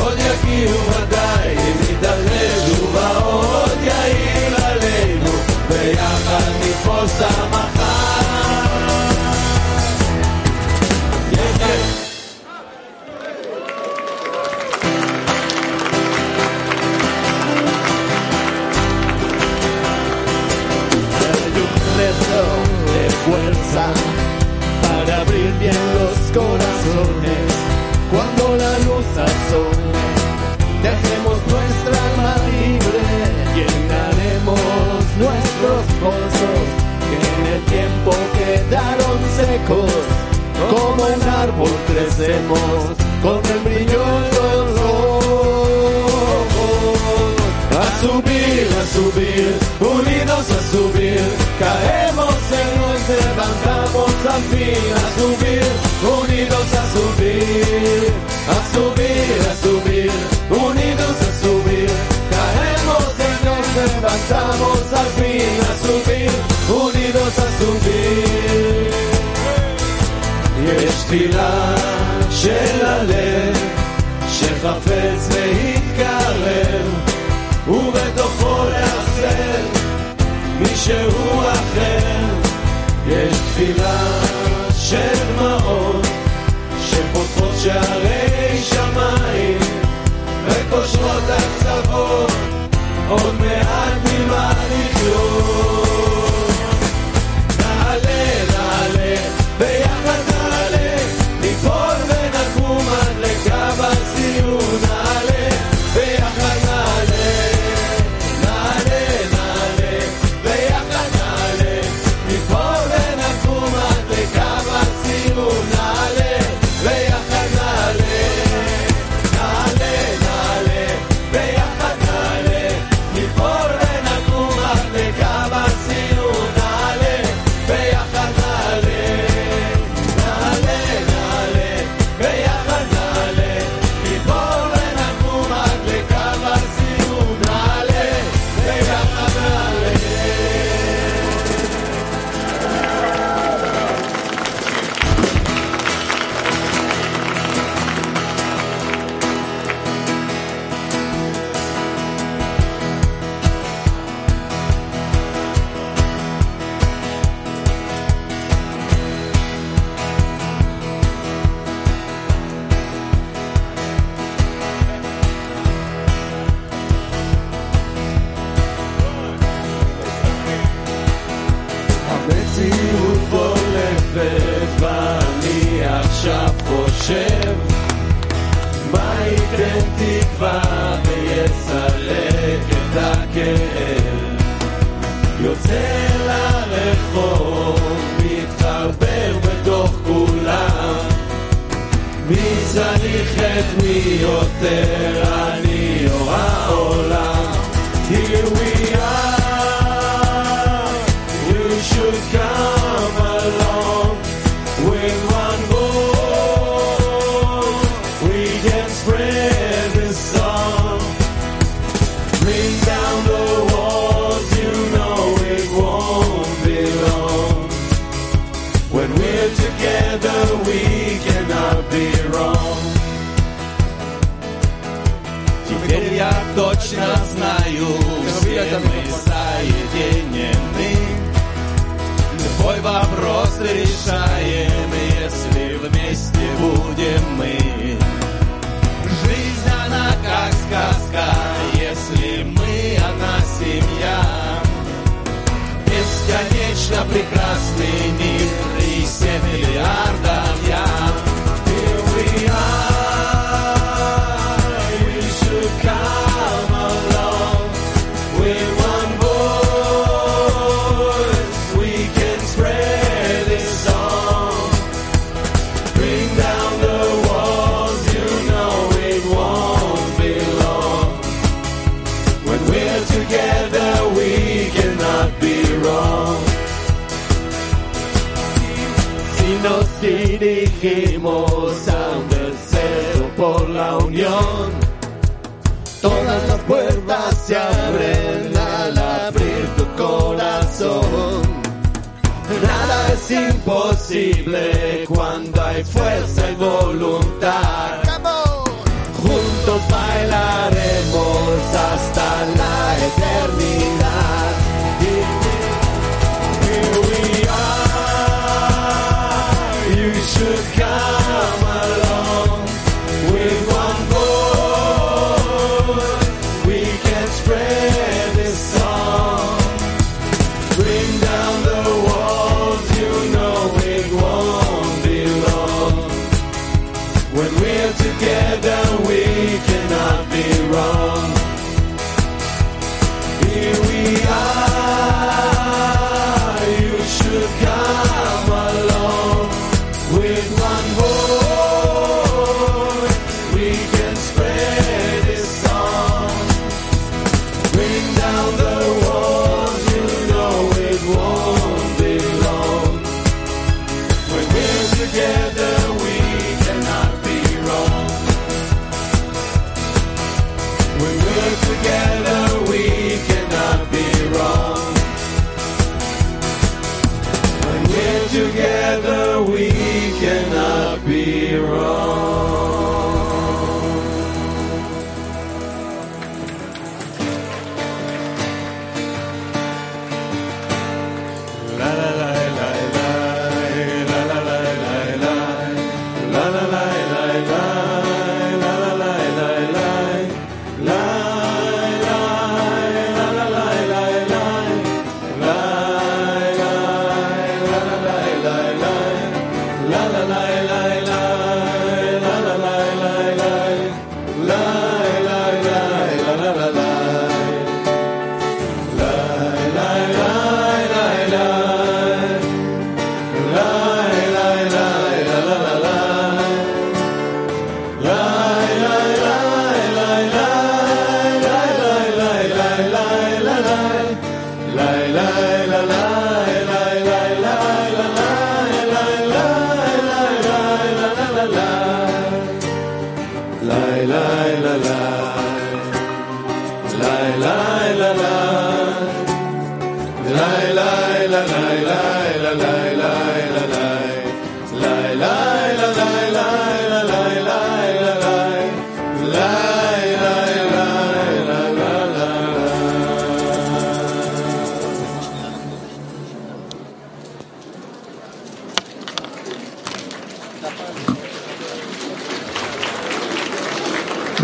Olha aqui o radar. Como un árbol crecemos con el brillo en ojos. A subir, a subir, unidos a subir, caemos y nos levantamos al fin, a subir, unidos a subir, a subir, a subir, unidos a subir, caemos y nos levantamos al fin, a subir, unidos a subir. תפילה של הלב שחפץ להתקרב ובתוכו לאחסן מישהו אחר. יש תפילה של דמעות שפותחות שערי שמיים וקושרות הקצוות עוד מעט ממה לחיות. Решаем, если вместе будем мы. Жизнь она как сказка, если мы одна семья. Бесконечно прекрасный мир и семь миллиардов unimos a un por la unión, todas las puertas se abren al abrir tu corazón. Nada es imposible cuando hay fuerza y voluntad. Juntos bailaremos hasta la eternidad. together. la la la.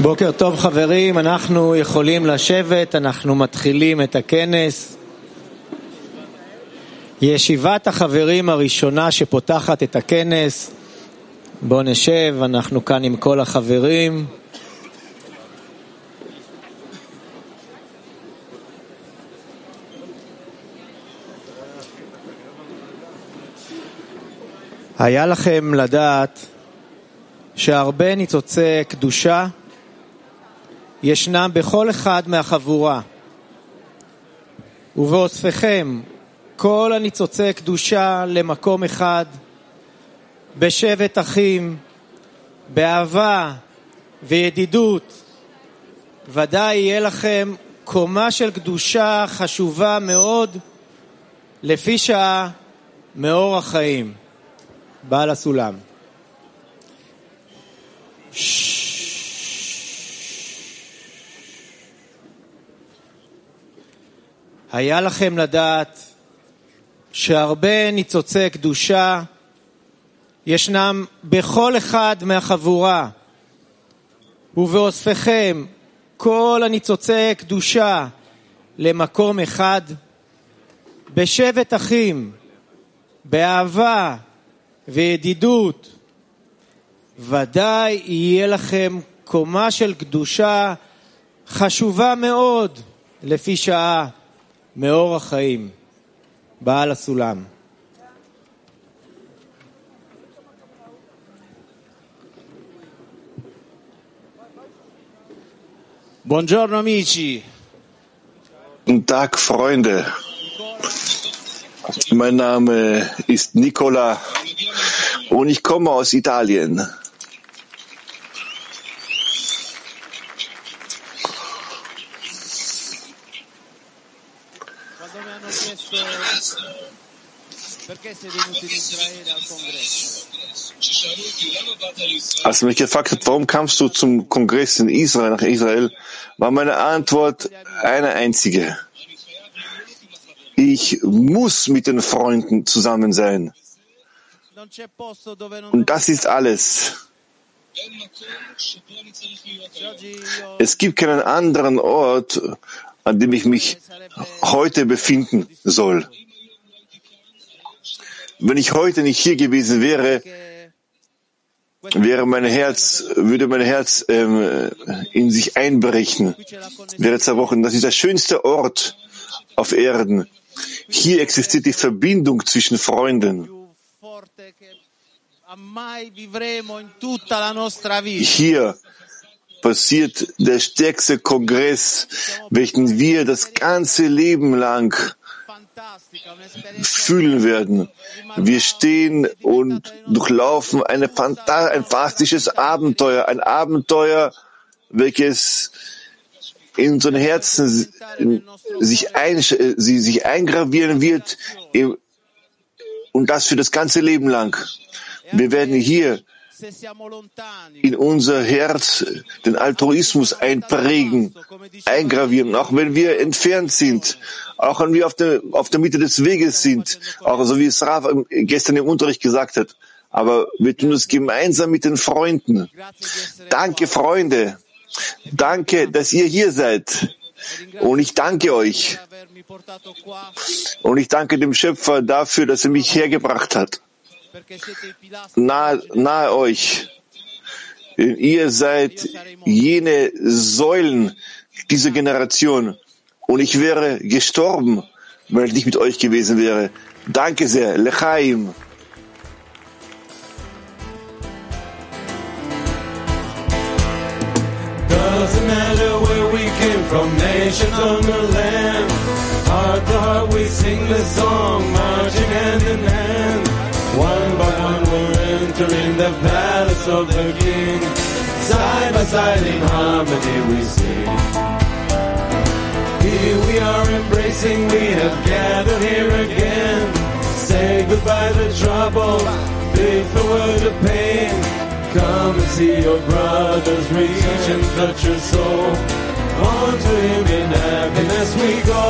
בוקר טוב חברים, אנחנו יכולים לשבת, אנחנו מתחילים את הכנס. ישיבת החברים הראשונה שפותחת את הכנס. בואו נשב, אנחנו כאן עם כל החברים. היה לכם לדעת שהרבה ניצוצי קדושה ישנם בכל אחד מהחבורה. ובאוספכם כל הניצוצי קדושה למקום אחד, בשבט אחים, באהבה וידידות. ודאי יהיה לכם קומה של קדושה חשובה מאוד, לפי שעה מאור החיים. בעל הסולם. היה לכם לדעת שהרבה ניצוצי קדושה ישנם בכל אחד מהחבורה, ובאוספכם כל הניצוצי קדושה למקום אחד, בשבט אחים, באהבה וידידות, ודאי יהיה לכם קומה של קדושה חשובה מאוד לפי שעה מאור החיים, בעל הסולם. Buongiorno amici, Guten Tag, Freunde. Mein Name ist Nicola und ich komme aus Italien. Als mich gefragt hat, warum kamst du zum Kongress in Israel, nach Israel, war meine Antwort eine einzige. Ich muss mit den Freunden zusammen sein. Und das ist alles. Es gibt keinen anderen Ort, an dem ich mich heute befinden soll. Wenn ich heute nicht hier gewesen wäre, wäre mein Herz, würde mein Herz ähm, in sich einbrechen, wäre zerbrochen. Das ist der schönste Ort auf Erden. Hier existiert die Verbindung zwischen Freunden. Hier passiert der stärkste Kongress, welchen wir das ganze Leben lang fühlen werden. Wir stehen und durchlaufen eine Fanta ein fantastisches Abenteuer, ein Abenteuer, welches in unseren Herzen sich, ein, sie sich eingravieren wird und das für das ganze Leben lang. Wir werden hier in unser Herz den Altruismus einprägen, eingravieren, auch wenn wir entfernt sind, auch wenn wir auf der, auf der Mitte des Weges sind, auch so wie es Rav gestern im Unterricht gesagt hat. Aber wir tun es gemeinsam mit den Freunden. Danke, Freunde. Danke, dass ihr hier seid. Und ich danke euch. Und ich danke dem Schöpfer dafür, dass er mich hergebracht hat. Nahe, nahe euch. Ihr seid jene Säulen dieser Generation. Und ich wäre gestorben, wenn ich nicht mit euch gewesen wäre. Danke sehr. Lechaim. Doesn't matter where we came from, nations on the land. Heart to heart we sing the song, marching hand in hand. Entering the palace of the King. Side by side in harmony we sing. Here we are embracing, we have gathered here again. Say goodbye to trouble, bid farewell to pain. Come and see your brothers reach and touch your soul. On to him in happiness we go.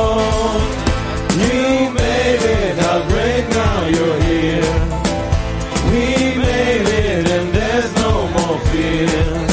You made it, how great now you're here. We made it and there's no more fear.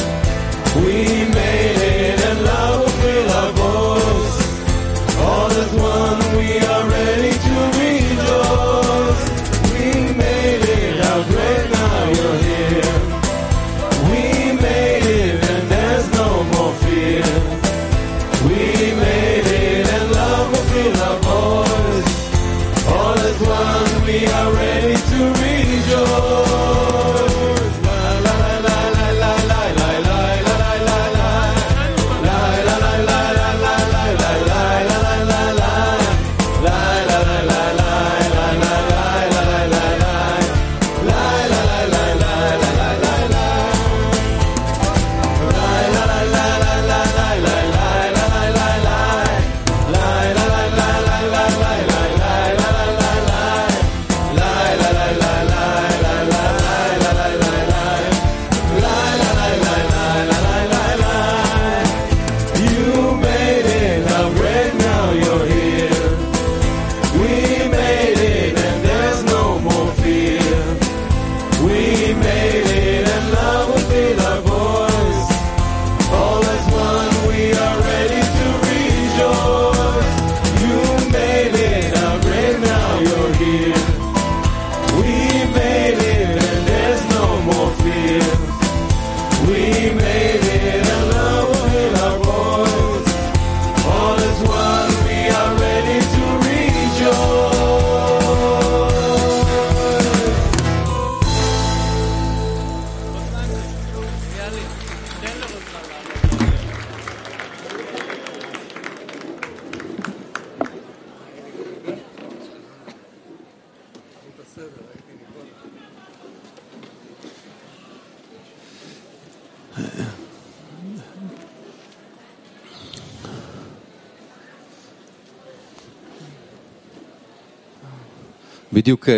בדיוק אה,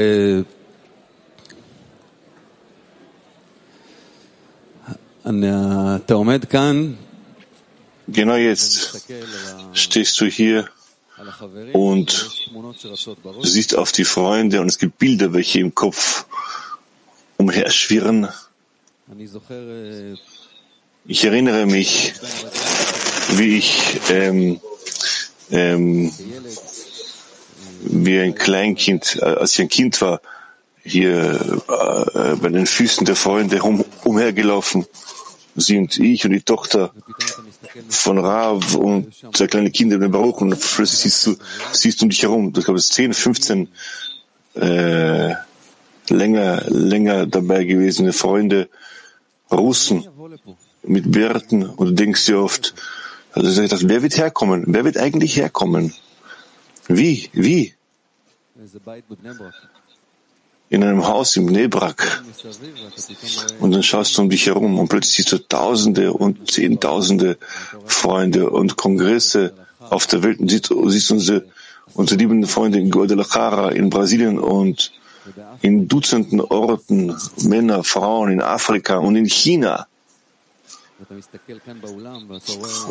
אני- אתה עומד כאן, Genau jetzt מסתכל על ה- stehst du hier, על החברים, Und ויש תמונות שרצות du בראש. siehst auf die Freunde und es gibt Bilder, welche im Kopf umherschwirren. אני זוכר אה, Ich erinnere mich, wie ich ähm, ähm, כילד, wie ein Kleinkind, äh, als ich ein Kind war, hier äh, bei den Füßen der Freunde um, umhergelaufen sind ich und die Tochter von Rav und zwei kleine Kinder in den Baruch und plötzlich siehst du, siehst du dich herum. Das gab es 10, 15 äh, länger, länger dabei gewesene Freunde, Russen mit Bärten und du denkst dir oft, also ich dachte, wer wird herkommen? Wer wird eigentlich herkommen? Wie? Wie? in einem Haus im Nebrak und dann schaust du um dich herum und plötzlich siehst du Tausende und Zehntausende Freunde und Kongresse auf der Welt und siehst, siehst unsere, unsere lieben Freunde in Guadalajara, in Brasilien und in Dutzenden Orten, Männer, Frauen in Afrika und in China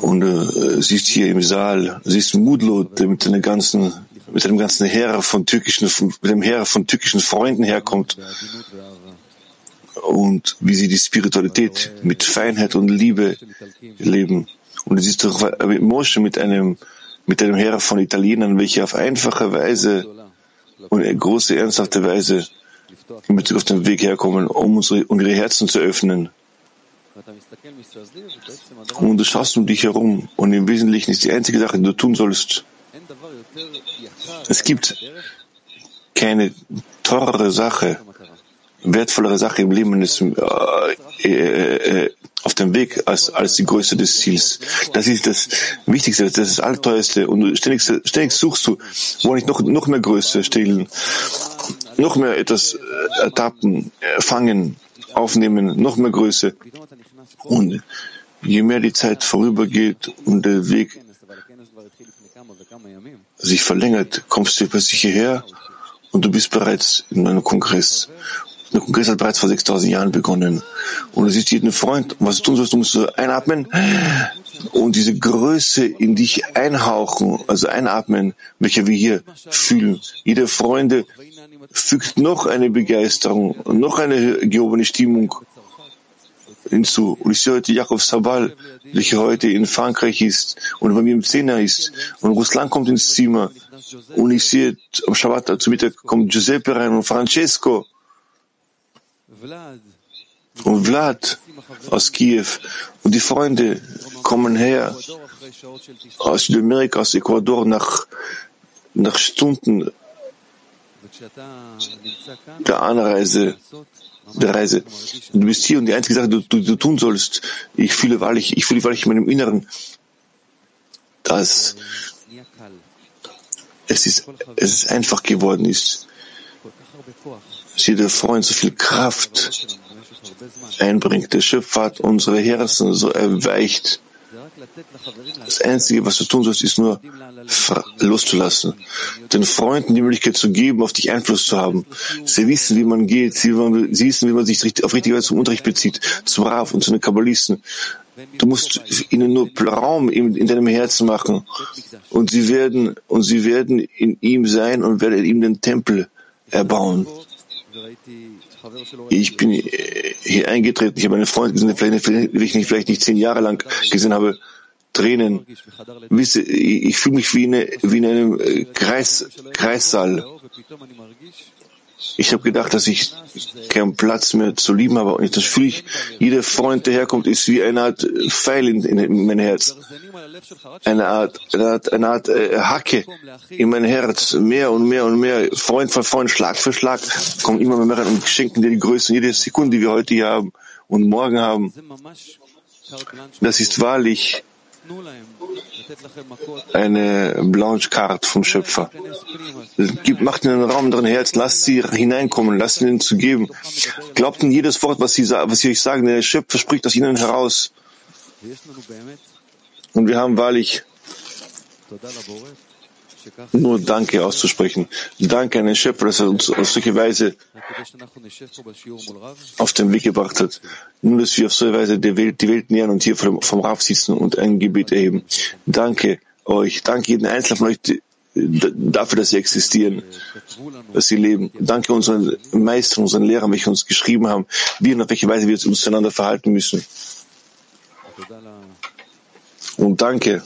und äh, siehst hier im Saal, siehst Mudlot, der mit dem ganzen, mit dem ganzen Heer von türkischen, mit dem Heer von türkischen Freunden herkommt. Und wie sie die Spiritualität mit Feinheit und Liebe leben. Und du siehst doch Moshe mit einem, mit einem Heer von Italienern, welche auf einfache Weise und große ernsthafte Weise in Bezug auf den Weg herkommen, um unsere, um ihre Herzen zu öffnen und du schaust um dich herum und im Wesentlichen ist die einzige Sache, die du tun sollst. Es gibt keine teurere Sache, wertvollere Sache im Leben ist, äh, äh, äh, auf dem Weg als, als die Größe des Ziels. Das ist das Wichtigste, das ist das Allteuerste und ständig, ständig suchst du, wo nicht noch, noch mehr Größe stehlen, noch mehr etwas äh, ertappen, äh, fangen, aufnehmen, noch mehr Größe. Und je mehr die Zeit vorübergeht und der Weg sich verlängert, kommst du plötzlich hierher und du bist bereits in einem Kongress. Der Kongress hat bereits vor 6000 Jahren begonnen. Und es ist jeden Freund. Und was du tun sollst, du musst einatmen und diese Größe in dich einhauchen, also einatmen, welche wir hier fühlen. Jeder Freunde fügt noch eine Begeisterung, noch eine gehobene Stimmung hinzu. Und ich sehe heute Jakob Sabal, welcher heute in Frankreich ist und bei mir im Zehner ist. Und Russland kommt ins Zimmer. Und ich sehe am Schabbat zu Mittag kommt Giuseppe rein und Francesco. Und Vlad aus Kiew. Und die Freunde kommen her aus Südamerika, aus Ecuador nach, nach Stunden der Anreise der Reise. Du bist hier und die einzige Sache, die du, du tun sollst, ich fühle wahrlich, ich fühle wahrlich in meinem Inneren, dass es ist, es ist einfach geworden ist, dass jeder Freund so viel Kraft einbringt. Der Schöpfer hat unsere Herzen so erweicht. Das Einzige, was du tun sollst, ist nur loszulassen. Den Freunden die Möglichkeit zu geben, auf dich Einfluss zu haben. Sie wissen, wie man geht. Sie, wissen, wie man sich auf richtige Weise zum Unterricht bezieht, zum Rav und zu den Kabbalisten. Du musst ihnen nur Raum in, in deinem Herzen machen. Und sie werden, und sie werden in ihm sein und werden ihm den Tempel erbauen ich bin äh, hier eingetreten, ich habe einen Freund gesehen, den ich vielleicht nicht zehn Jahre lang gesehen habe, Tränen. Ich fühle mich wie, wie in einem äh, Kreis, Kreissaal. Ich habe gedacht, dass ich keinen Platz mehr zu lieben habe. Und das fühle ich, jeder Freund, der herkommt, ist wie eine Art Pfeil in, in mein Herz. Eine Art, eine Art, eine Art äh, Hacke in mein Herz. Mehr und mehr und mehr. Freund für Freund, Schlag für Schlag. Kommen immer mehr rein und schenken dir die Größe. Jede Sekunde, die wir heute hier haben und morgen haben. Das ist wahrlich eine Blanche Card vom Schöpfer. Gibt, macht ihnen einen Raum drin Herz, lasst sie hineinkommen, lasst ihnen zu geben. Glaubt in jedes Wort, was sie, was sie euch sagen. Der Schöpfer spricht aus ihnen heraus. Und wir haben wahrlich nur Danke auszusprechen. Danke an den Schöpfer, dass er uns auf solche Weise auf den Weg gebracht hat. Nur, dass wir auf solche Weise die Welt, die Welt nähern und hier vom, vom Raf sitzen und ein Gebet erheben. Danke euch. Danke jeden Einzelnen von euch dafür, dass sie existieren, dass sie leben. Danke unseren Meistern, unseren Lehrern, welche uns geschrieben haben, wie und auf welche Weise wir uns zueinander verhalten müssen. Und danke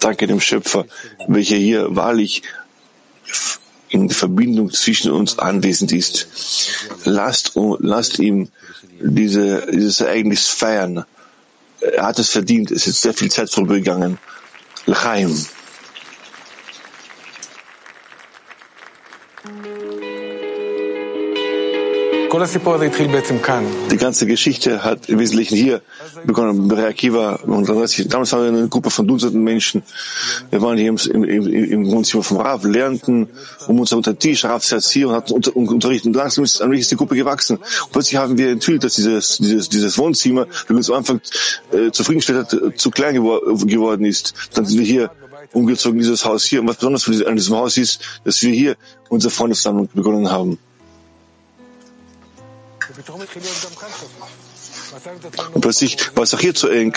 danke dem Schöpfer, welcher hier wahrlich in Verbindung zwischen uns anwesend ist. Lasst, lasst ihm diese, dieses Ereignis feiern. Er hat es verdient. Es ist sehr viel Zeit vorübergegangen. L'chaim. Die ganze Geschichte hat im Wesentlichen hier begonnen, bei Akiva. Und damals waren wir eine Gruppe von Dutzenden Menschen. Wir waren hier im, im, im Wohnzimmer vom Rav, lernten um uns unter Tisch, Rav hier und hatten unter, unterrichten. Und langsam ist, ist die Gruppe gewachsen. Und plötzlich haben wir enthüllt, dass dieses, dieses, dieses Wohnzimmer, das uns am Anfang äh, zufriedengestellt hat, äh, zu klein gewor geworden ist. Dann sind wir hier umgezogen dieses Haus hier. Und was besonders an diesem Haus ist, dass wir hier unsere Freundessammlung begonnen haben. Und plötzlich war es auch hier zu eng.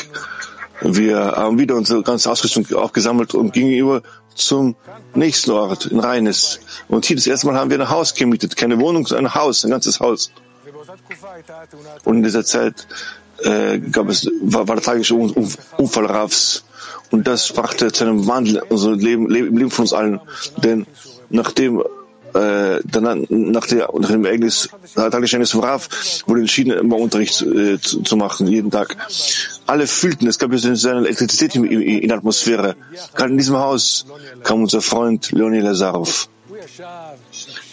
Wir haben wieder unsere ganze Ausrüstung aufgesammelt und gingen über zum nächsten Ort, in Reines. Und hier das erste Mal haben wir ein Haus gemietet. Keine Wohnung, sondern ein Haus, ein ganzes Haus. Und in dieser Zeit äh, gab es, war, war der tragische Unfall Rafs. Und das brachte zu einem Wandel Leben, Leben, Leben von uns allen. Denn nachdem äh, dann nach, der, nach dem Ereignis, Tagesschein vom Raf, wurde entschieden, immer Unterricht äh, zu, zu, machen, jeden Tag. Alle fühlten, es gab jetzt eine Elektrizität in, in, in der Atmosphäre. Gerade in diesem Haus kam unser Freund Leonie Lazarov.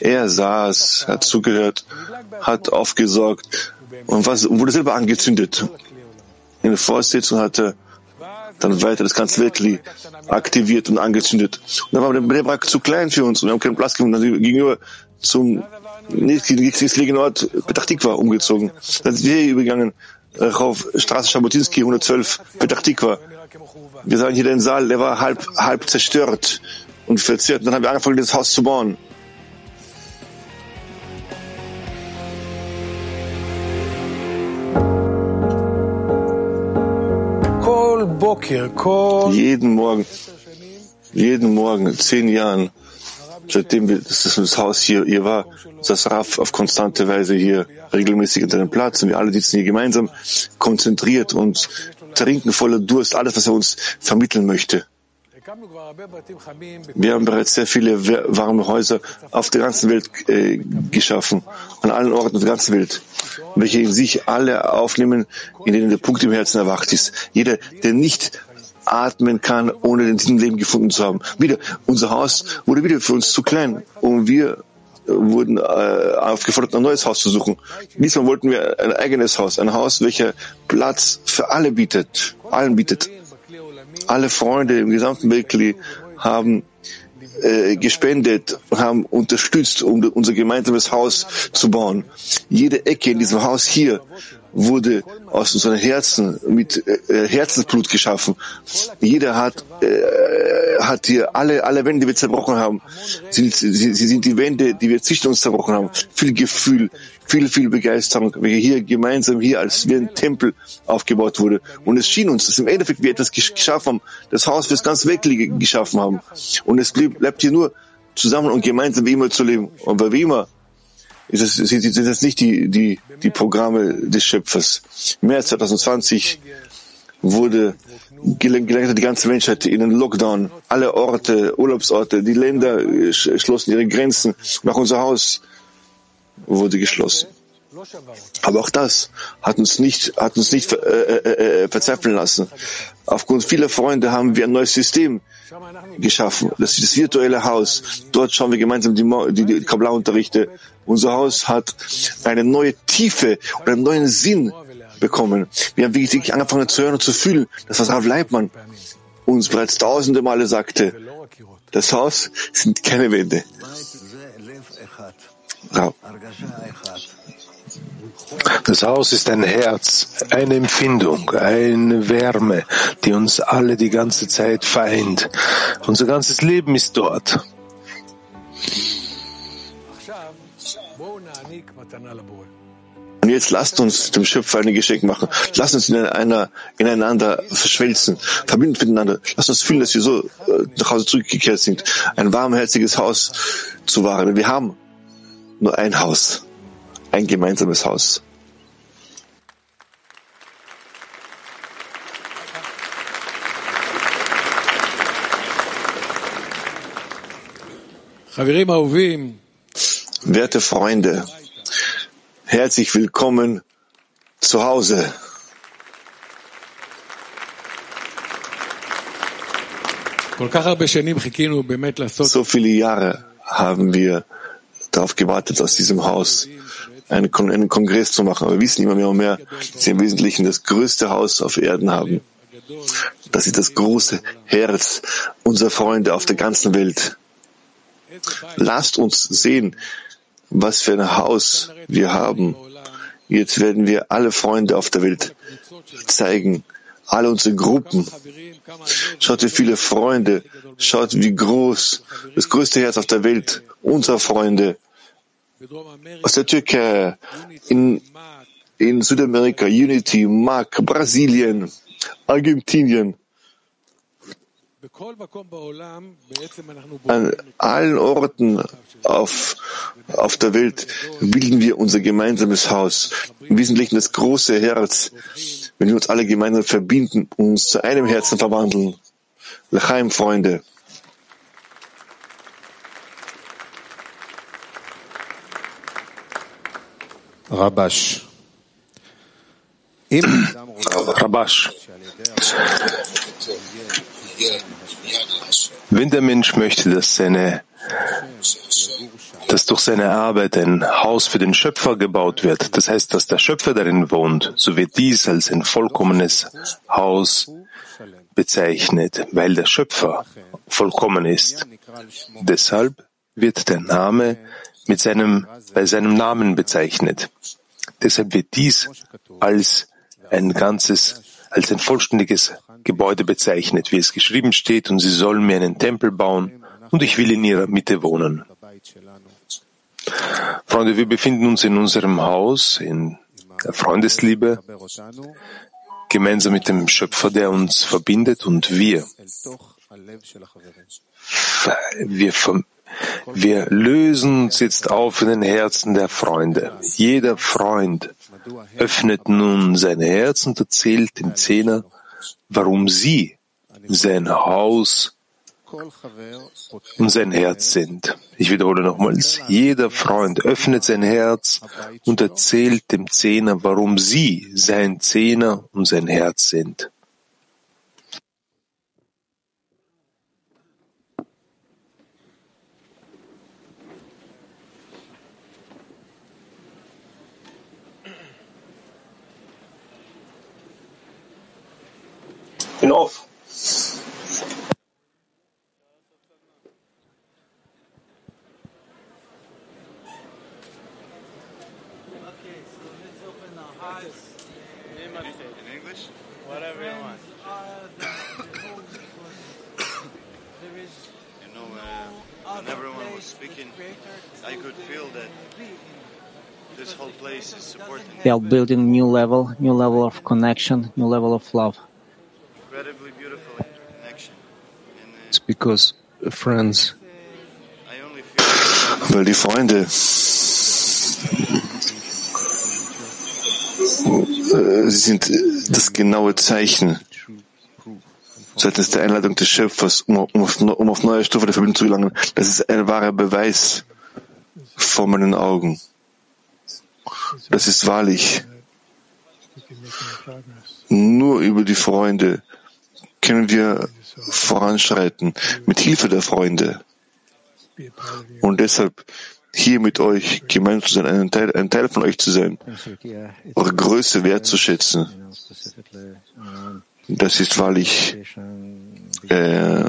Er saß, hat zugehört, hat aufgesorgt und was, wurde selber angezündet. In der Vorsitzung hatte dann weiter das ganze Weltli aktiviert und angezündet. Und dann war der Brebrak zu klein für uns und wir haben keinen Platz gefunden. gegenüber zum nächstgelegenen Ort Petachtikwa umgezogen. Dann sind wir hier übergegangen auf Straße Schabotinski 112 Petachtikwa. Wir sahen hier den Saal, der war halb, halb zerstört und verzerrt. Und dann haben wir angefangen, das Haus zu bauen. Jeden Morgen, jeden Morgen, zehn Jahren, seitdem wir, das, Haus hier, hier war, das Raff auf konstante Weise hier regelmäßig unter den Platz und wir alle sitzen hier gemeinsam konzentriert und trinken voller Durst alles, was er uns vermitteln möchte. Wir haben bereits sehr viele warme Häuser auf der ganzen Welt äh, geschaffen, an allen Orten der ganzen Welt, welche in sich alle aufnehmen, in denen der Punkt im Herzen erwacht ist. Jeder, der nicht atmen kann, ohne den Sinn Leben gefunden zu haben. Wieder, unser Haus wurde wieder für uns zu klein und wir äh, wurden äh, aufgefordert, ein neues Haus zu suchen. Diesmal wollten wir ein eigenes Haus, ein Haus, welcher Platz für alle bietet, allen bietet alle Freunde im gesamten Weltkli haben äh, gespendet, haben unterstützt, um unser gemeinsames Haus zu bauen. Jede Ecke in diesem Haus hier wurde aus unseren Herzen mit äh, Herzensblut geschaffen. Jeder hat äh, hat hier alle alle Wände, die wir zerbrochen haben, sind sie, sie sind die Wände, die wir zwischen uns zerbrochen haben. Viel Gefühl, viel, viel Begeisterung, welche hier gemeinsam hier als wie ein Tempel aufgebaut wurde. Und es schien uns, dass im Endeffekt wir etwas geschaffen haben, das Haus fürs ganz Weltliche geschaffen haben. Und es bleibt hier nur zusammen und gemeinsam wie immer zu leben. Und bei wie immer ist es, sind das nicht die, die, die Programme des Schöpfers. Im März 2020 wurde gelenkt die ganze Menschheit in einen Lockdown. Alle Orte, Urlaubsorte, die Länder schlossen ihre Grenzen. Nach unser Haus wurde geschlossen. Aber auch das hat uns nicht, hat uns nicht äh, äh, äh, verzweifeln lassen. Aufgrund vieler Freunde haben wir ein neues System geschaffen. Das ist das virtuelle Haus. Dort schauen wir gemeinsam die, die, die Kabbalah-Unterrichte. Unser Haus hat eine neue Tiefe und einen neuen Sinn bekommen. Wir haben wirklich angefangen zu hören und zu fühlen, das was Rav Leibmann uns bereits tausende Male sagte. Das Haus sind keine Wände. Das Haus ist ein Herz, eine Empfindung, eine Wärme, die uns alle die ganze Zeit vereint. Unser ganzes Leben ist dort. Und jetzt lasst uns dem Schöpfer ein Geschenk machen. Lasst uns in einer, ineinander verschmelzen, verbinden miteinander. Lasst uns fühlen, dass wir so äh, nach Hause zurückgekehrt sind, ein warmherziges Haus zu wahren. Wir haben nur ein Haus, ein gemeinsames Haus. Werte Freunde, herzlich willkommen zu Hause. So viele Jahre haben wir darauf gewartet, aus diesem Haus einen, Kon einen Kongress zu machen. Aber wir wissen immer mehr und mehr, dass sie im Wesentlichen das größte Haus auf Erden haben. Das ist das große Herz unserer Freunde auf der ganzen Welt. Lasst uns sehen, was für ein Haus wir haben. Jetzt werden wir alle Freunde auf der Welt zeigen, alle unsere Gruppen, Schaut, wie viele Freunde. Schaut, wie groß. Das größte Herz auf der Welt. Unserer Freunde. Aus der Türkei, in, in Südamerika, Unity, Mark, Brasilien, Argentinien. An allen Orten auf, auf der Welt bilden wir unser gemeinsames Haus. Im Wesentlichen das große Herz, wenn wir uns alle gemeinsam verbinden und uns zu einem Herzen verwandeln. Lechaim, Freunde. Rabash. Rabash. Wenn der Mensch möchte, dass seine dass durch seine Arbeit ein Haus für den Schöpfer gebaut wird, das heißt, dass der Schöpfer darin wohnt, so wird dies als ein vollkommenes Haus bezeichnet, weil der Schöpfer vollkommen ist. Deshalb wird der Name mit seinem, bei seinem Namen bezeichnet. Deshalb wird dies als ein ganzes, als ein vollständiges Gebäude bezeichnet, wie es geschrieben steht, und sie sollen mir einen Tempel bauen, und ich will in ihrer Mitte wohnen. Freunde, wir befinden uns in unserem Haus, in Freundesliebe, gemeinsam mit dem Schöpfer, der uns verbindet, und wir, wir, wir lösen uns jetzt auf in den Herzen der Freunde. Jeder Freund öffnet nun sein Herz und erzählt dem Zehner, warum sie sein Haus und sein Herz sind. Ich wiederhole nochmals, jeder Freund öffnet sein Herz und erzählt dem Zehner, warum sie sein Zehner und sein Herz sind. Is supporting They are building new level, new level of connection, new level of love. Because friends Weil die Freunde sie sind das genaue Zeichen seitens der Einladung des Schöpfers, um, um, auf, um auf neue Stufe der Verbindung zu gelangen. Das ist ein wahrer Beweis vor meinen Augen. Das ist wahrlich. Nur über die Freunde können wir voranschreiten, mit Hilfe der Freunde. Und deshalb hier mit euch gemeinsam zu sein, ein Teil, ein Teil von euch zu sein, eure Größe wertzuschätzen. Das ist wahrlich äh,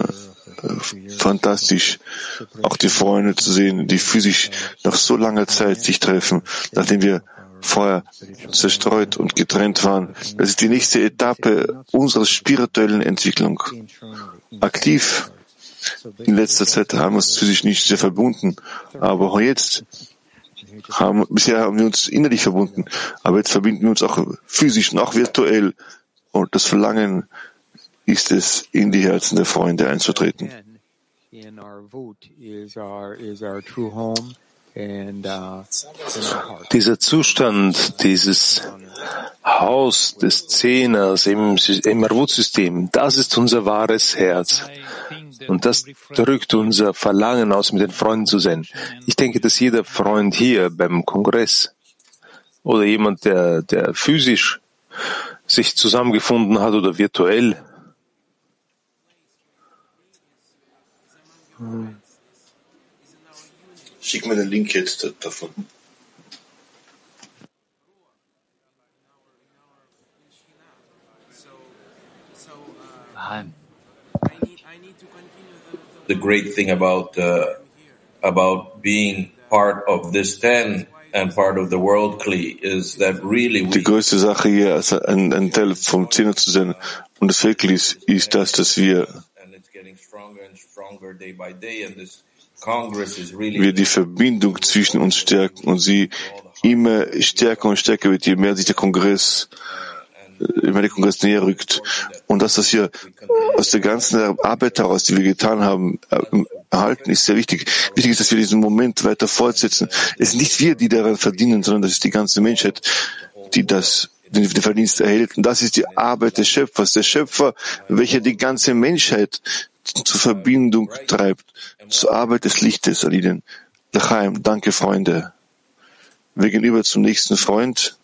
fantastisch, auch die Freunde zu sehen, die physisch nach so langer Zeit sich treffen, nachdem wir vorher zerstreut und getrennt waren. Das ist die nächste Etappe unserer spirituellen Entwicklung. Aktiv. In letzter Zeit haben wir uns physisch nicht sehr verbunden, aber jetzt haben, bisher haben wir uns innerlich verbunden, aber jetzt verbinden wir uns auch physisch und auch virtuell. Und das Verlangen ist es, in die Herzen der Freunde einzutreten. Uh. Dieser Zustand, dieses Haus des Zehners im, im Arvut-System, das ist unser wahres Herz. Und das drückt unser Verlangen aus, mit den Freunden zu sein. Ich denke, dass jeder Freund hier beim Kongress oder jemand, der, der physisch sich zusammengefunden hat oder virtuell, Schick mir den Link jetzt davon. the great thing about uh, about being part of this ten and part of the world Kli is that really Die we größte Sache hier, also ein, ein Teil vom Zehner zu sein Und das Wirklich ist das, dass wir, wir die Verbindung zwischen uns stärken und sie immer stärker und stärker wird, je mehr sich der Kongress, äh, je mehr der Kongress näher rückt. Und das, was wir aus der ganzen Arbeit heraus, die wir getan haben, äh, erhalten, ist sehr wichtig. Wichtig ist, dass wir diesen Moment weiter fortsetzen. Es sind nicht wir, die daran verdienen, sondern das ist die ganze Menschheit, die das den Verdienst erhält. Und das ist die Arbeit des Schöpfers. Der Schöpfer, welcher die ganze Menschheit zur Verbindung treibt, zur Arbeit des Lichtes, Aliden. Lachaim, danke, Freunde. Wir gehen über zum nächsten Freund.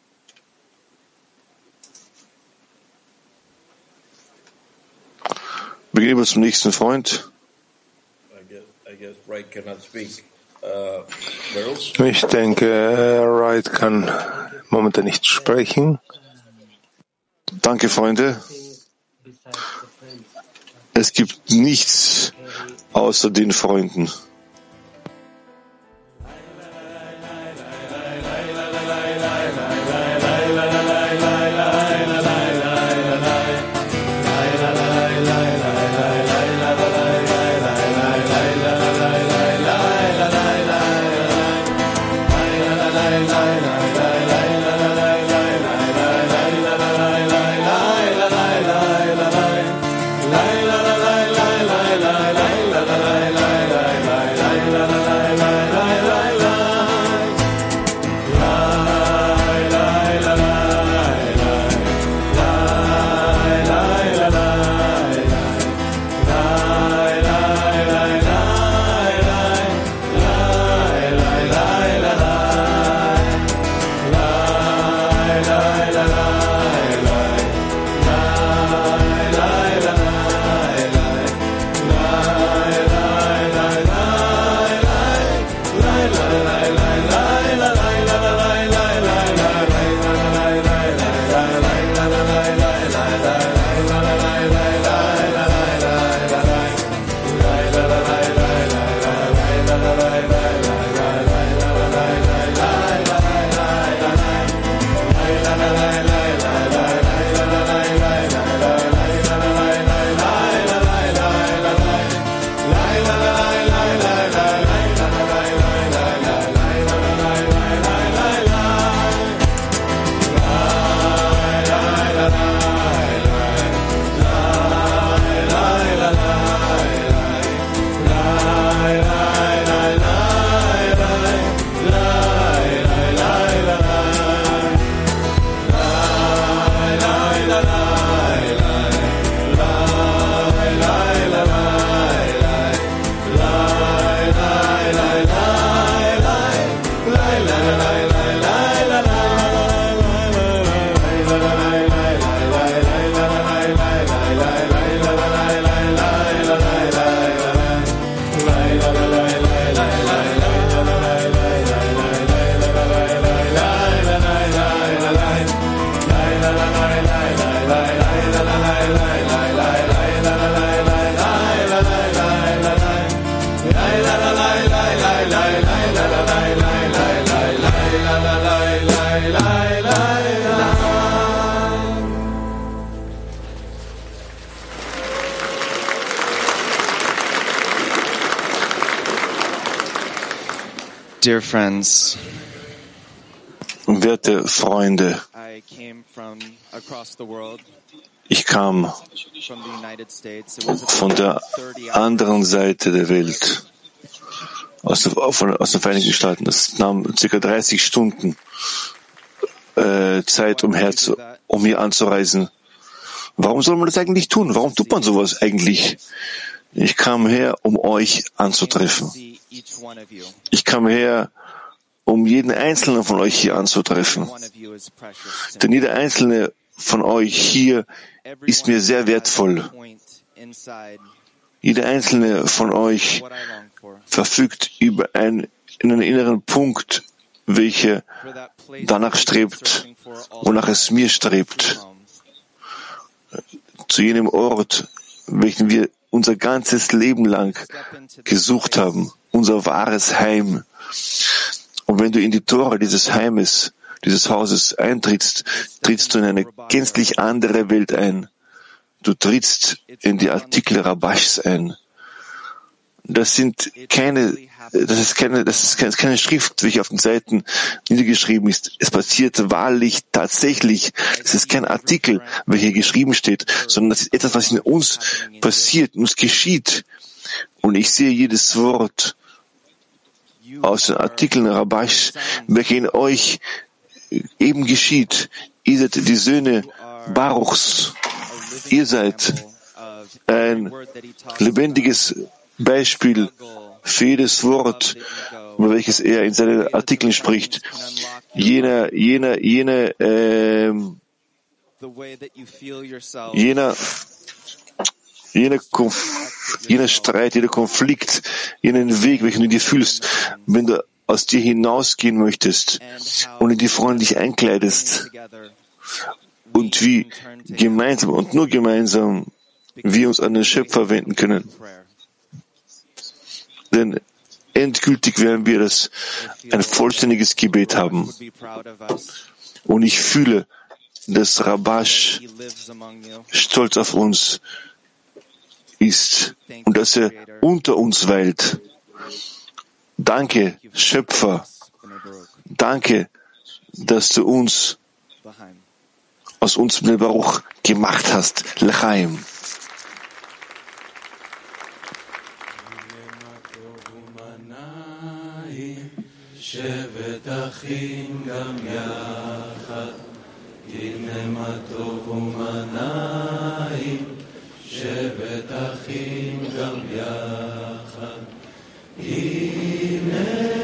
Wir gehen über zum nächsten Freund. Ich denke, Wright kann momentan nicht sprechen. Danke, Freunde. Es gibt nichts außer den Freunden. Friends, Werte Freunde, ich kam von der about 30 hours. anderen Seite der Welt, aus, den Vereinigten Staaten. Das nahm circa 30 Stunden äh, Zeit, um, herzu, um hier anzureisen. Warum soll man das eigentlich tun? Warum tut man sowas eigentlich? Ich kam her, um euch anzutreffen. Ich kam her, um jeden einzelnen von euch hier anzutreffen. Denn jeder einzelne von euch hier ist mir sehr wertvoll. Jeder einzelne von euch verfügt über einen, einen inneren Punkt, welcher danach strebt, wonach es mir strebt, zu jenem Ort, welchen wir unser ganzes Leben lang gesucht haben, unser wahres Heim. Und wenn du in die Tore dieses Heimes, dieses Hauses eintrittst, trittst du in eine gänzlich andere Welt ein. du trittst in die Artikel Rabash ein. Das sind keine, das ist keine, das ist keine, keine Schrift, welche auf den Seiten niedergeschrieben ist. Es passiert wahrlich, tatsächlich. Es ist kein Artikel, welcher geschrieben steht, sondern das ist etwas, was in uns passiert, uns geschieht. Und ich sehe jedes Wort aus den Artikeln Rabash, welche in euch eben geschieht. Ihr seid die Söhne Baruchs. Ihr seid ein lebendiges Beispiel für jedes Wort, über welches er in seinen Artikeln spricht. Jener, jener, jener, ähm, jener, jener, Konf jener Streit, jeder Konflikt, jenen Weg, welchen du dir fühlst, wenn du aus dir hinausgehen möchtest und in die Freunde dich einkleidest und wie gemeinsam und nur gemeinsam wir uns an den Schöpfer wenden können. Denn endgültig werden wir das ein vollständiges Gebet haben. Und ich fühle, dass Rabash stolz auf uns ist und dass er unter uns weilt. Danke, Schöpfer. Danke, dass du uns aus uns mit Baruch gemacht hast. Lechaim. שבט אחים גם יחד, הנה מה טוב ומנעים, שבט אחים גם יחד, הנה